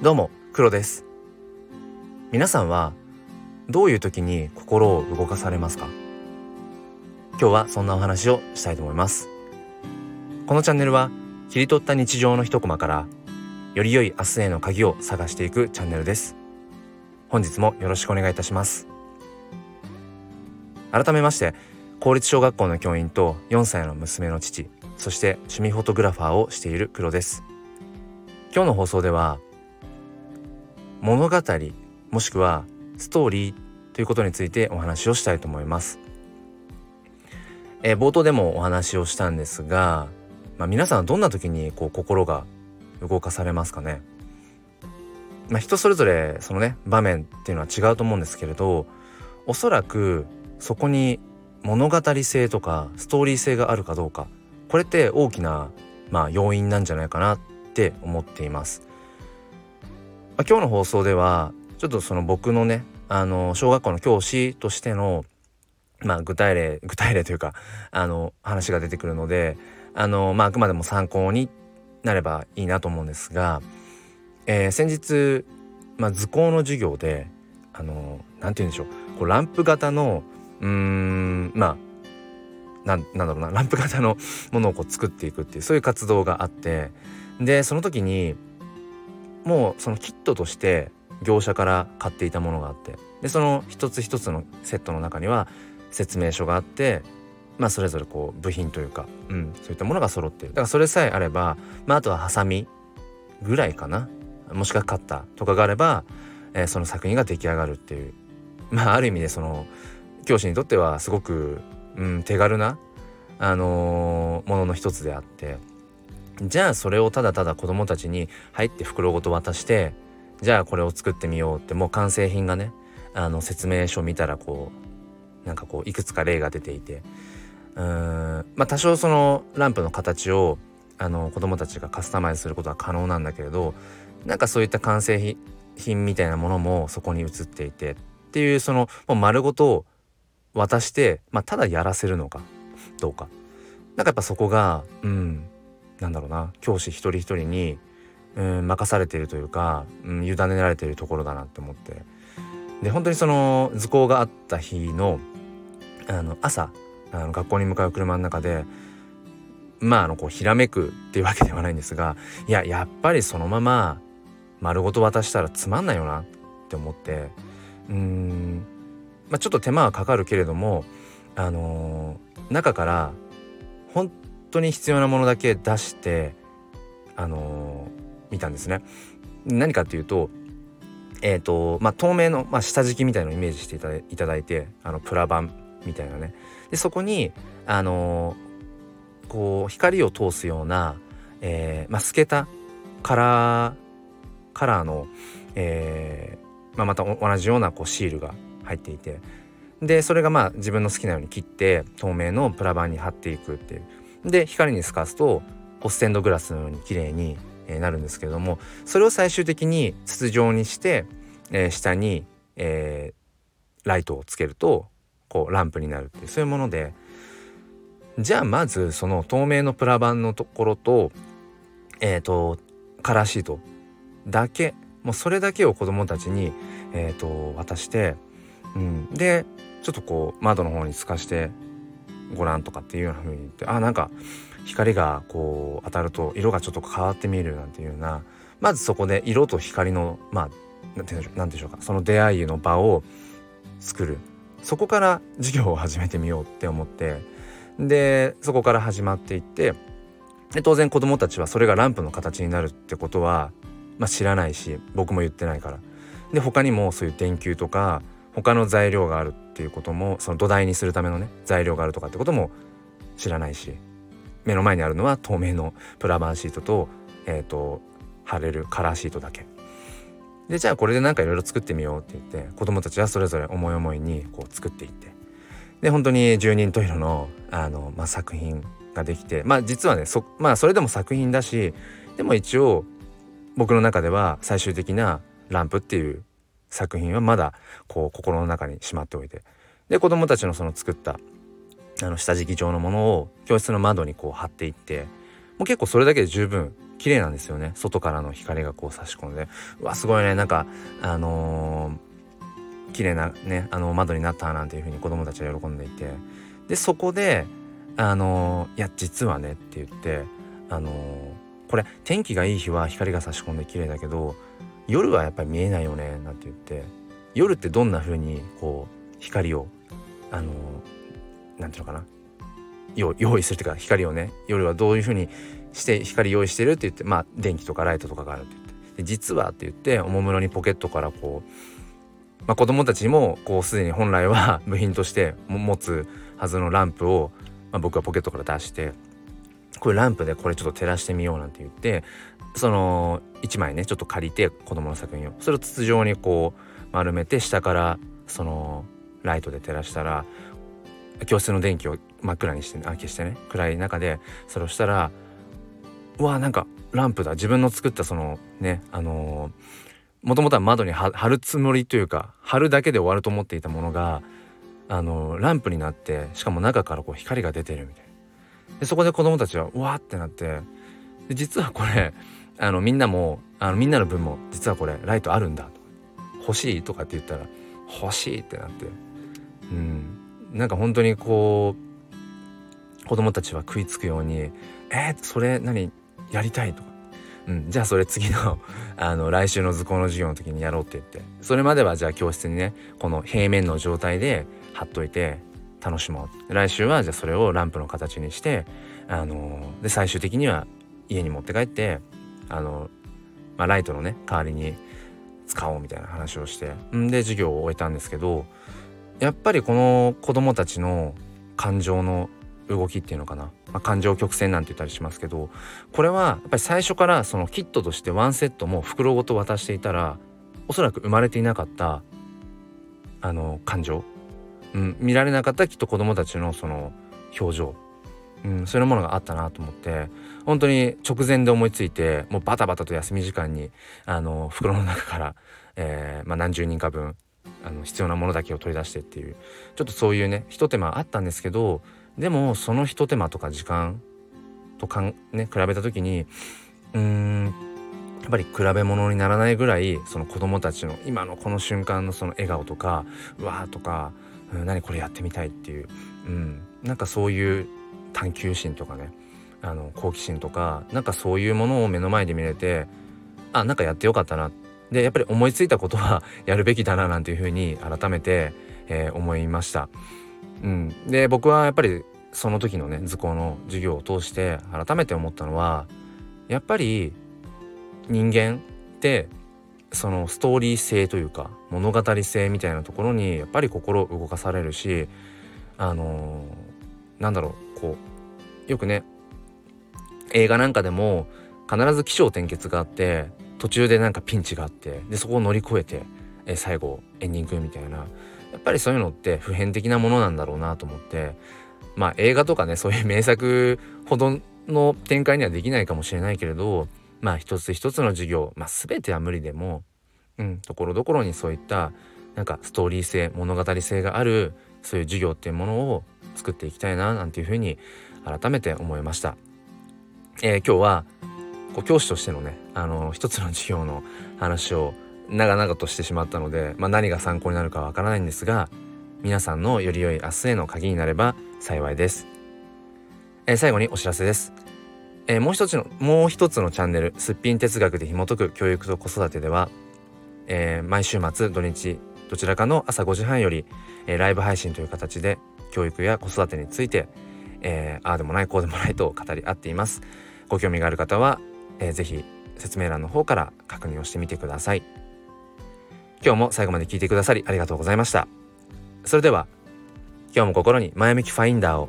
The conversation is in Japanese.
どうも、黒です。皆さんはどういう時に心を動かされますか？今日はそんなお話をしたいと思います。このチャンネルは切り取った日常の一コマからより良い明日への鍵を探していくチャンネルです。本日もよろしくお願いいたします。改めまして、公立小学校の教員と4歳の娘の父、そして趣味フォトグラファーをしている黒です。今日の放送では物語もしくはストーリーということについてお話をしたいと思います。えー、冒頭でもお話をしたんですが、まあ、皆さんはどんな時にこう心が動かされますかね？まあ、人それぞれそのね場面っていうのは違うと思うんですけれどおそらくそこに物語性とかストーリー性があるかどうかこれって大きなまあ要因なんじゃないかなって思っています。まあ、今日の放送ではちょっとその僕のねあの小学校の教師としてのまあ具体例具体例というかあの話が出てくるのであのまああくまでも参考になればいいなと思うんですが、えー、先日、まあ、図工の授業であのなんて言うんでしょうこうランプ型のうーんまあなんなんだろうなランプ型のものをこう作っていくっていうそういう活動があってでその時にもうそのキットとして業者から買っていたものがあって。でその一つ一つのセットの中には説明書があってまあそれぞれこう部品というか、うん、そういったものが揃っている。だからそれさえあれば、まあ、あとはハサミぐらいかな。もしくはカッターとかがあれば、えー、その作品が出来上がるっていう。まあある意味でその教師にとってはすごく、うん、手軽な、あのー、ものの一つであって。じゃあそれをただただ子供たちに入って袋ごと渡してじゃあこれを作ってみようってもう完成品がねあの説明書見たらこうなんかこういくつか例が出ていてうーんまあ多少そのランプの形をあの子供たちがカスタマイズすることは可能なんだけれどなんかそういった完成品みたいなものもそこに映っていてっていうそのもう丸ごと渡して、まあ、ただやらせるのかどうか。なんかやっぱそこがうんなんだろうな教師一人一人にうん任されているというか、うん、委ねられているところだなって思って。で本当にその図工があった日のあの朝あの学校に向かう車の中でまああのこうひらめくっていうわけではないんですがいややっぱりそのまま丸ごと渡したらつまんないよなって思ってうん、まあ、ちょっと手間はかかるけれどもあのー、中から本当に必要なものだけ出してあのー、見たんですね。何かっていうとえっ、ー、とまあ透明の、まあ、下敷きみたいのをイメージしていただいてあのプラ板みたいなね。でそこにあのー、こう光を通すような、えーまあ、透けたカラーカラーの、えーまあ、また同じようなこうシールが入っていて。でそれがまあ自分の好きなように切って透明のプラ板に貼っていくっていう。で光に透かすとこうステンドグラスのように綺麗になるんですけれどもそれを最終的に筒状にして、えー、下に、えー、ライトをつけるとこうランプになるっていうそういうもので。じゃあまずその透明のプラ板のところとえっ、ー、とカラーシートだけもうそれだけを子どもたちに、えーと、渡して、うん、でちょっとこう窓の方に透かしてご覧とかっていうような風に言ってあなんか光がこう当たると色がちょっと変わって見えるなんていうようなまずそこで色と光のまあ何て言うんでしょうかその出会いの場を作る。そこから授業を始めてみようって思ってでそこから始まっていってで当然子どもたちはそれがランプの形になるってことは、まあ、知らないし僕も言ってないから。で他にもそういう電球とか他の材料があるっていうこともその土台にするためのね材料があるとかってことも知らないし目の前にあるのは透明のプラバンシートと,、えーと、貼れるカラーシートだけ。でじゃあこれで何かいろいろ作ってみようって言って子供たちはそれぞれ思い思いにこう作っていってで本当に十人十色のあの、まあ、作品ができてまあ実はねそ,、まあ、それでも作品だしでも一応僕の中では最終的なランプっていう作品はまだこう心の中にしまっておいて。で子供たちのその作ったあの下敷き状のものを教室の窓にこう貼っていってもう結構それだけで十分綺麗なんですよね。外からの光がこう差し込んで。うわすごいね。なんかあのー、綺麗なねあの窓になったなんていうふうに子供たちは喜んでいて。でそこであのー、いや実はねって言ってあのー、これ天気がいい日は光が差し込んで綺麗だけど夜はやっぱり見えないよねなんて言って。夜ってどんな風にこう光をあのなんていうのかな。用意するというか光をね。夜はどういう風にして光用意してるって言ってまあ電気とかライトとかがあるって言って。で実はって言っておもむろにポケットからこう、まあ、子供たちもこうすでに本来は 部品として持つはずのランプを、まあ、僕はポケットから出してこれランプでこれちょっと照らしてみようなんて言ってその1枚ねちょっと借りて子供の作品を。それを筒状にこう丸めて下からそのライトで照らしたら教室の電気を真っ暗にしてあ消してね。暗い中でそれをしたらうわなんかランプだ。自分の作ったそのねあのもともとは窓に貼るつもりというか貼るだけで終わると思っていたものがあのランプになってしかも中からこう光が出てるみたいな。でそこで子供たちはうわってなってで実はこれあのみんなもあのみんなの分も実はこれライトあるんだ。と欲しいとかって言ったら欲しいってなって。うん。なんか本当にこう子供たちは食いつくように「えー、それ何やりたい」とか。うん、じゃあそれ次の あの来週の図工の授業の時にやろうって言って。それまではじゃあ教室にねこの平面の状態で貼っといて楽しもう。来週はじゃあそれをランプの形にしてあので最終的には家に持って帰ってあの、まあ、ライトのね代わりに使おうみたいな話をしてんで授業を終えたんですけどやっぱりこの子供たちの感情の動きっていうのかな、まあ、感情曲線なんて言ったりしますけどこれはやっぱり最初からそのキットとしてワンセットも袋ごと渡していたらおそらく生まれていなかったあの感情、うん、見られなかったきっと子供たちのその表情、うん、そういうものがあったなと思って本当に直前で思いついてもうバタバタと休み時間にあの袋の中から、えーまあ、何十人か分あの必要なものだけを取り出してっていうちょっとそういうねひと手間あったんですけどでもそのひと手間とか時間とかんね比べた時にうんやっぱり比べ物にならないぐらいその子供たちの今のこの瞬間のその笑顔とかうわーとか、うん、何これやってみたいっていう、うん、なんかそういう探求心とかねあの好奇心とかなんかそういうものを目の前で見れてあなんかやってよかったなでやっぱり思いついたことは やるべきだななんていうふうに改めて、えー、思いました。うん、で僕はやっぱりその時のね図工の授業を通して改めて思ったのはやっぱり人間ってそのストーリー性というか物語性みたいなところにやっぱり心動かされるしあのー、なんだろうこうよくね映画なんかでも必ず起承転結があって途中でなんかピンチがあってでそこを乗り越えて、え最後エンディングみたいな。やっぱりそういうのって普遍的なものなんだろうなと思ってまあ映画とかねそういう名作ほどの展開にはできないかもしれないけれどまあ一つ一つの授業、まあ、全ては無理でもうんところどころにそういったなんかストーリー性物語性があるそういう授業っていうものを作っていきたいななんていうふうに改めて思いました。えー、今日はこう教師としてのねあの一つの授業の話を長々としてしまったので、まあ、何が参考になるかわからないんですが皆さんのより良い明日への鍵になれば幸いです、えー、最後にお知らせです、えー、もう一つのもう一つのチャンネルすっぴん哲学で紐解く教育と子育てでは、えー、毎週末土日どちらかの朝5時半より、えー、ライブ配信という形で教育や子育てについて、えー、ああでもないこうでもないと語り合っています。ご興味がある方は、えー、ぜひ説明欄の方から確認をしてみてください。今日も最後まで聞いてくださりありがとうございました。それでは今日も心に前向きファインダーを